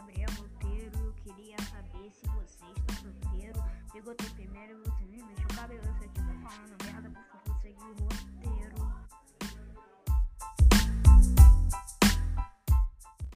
Gabriel Monteiro. Eu queria saber se você está solteiro. Pegou teu primeiro, você nem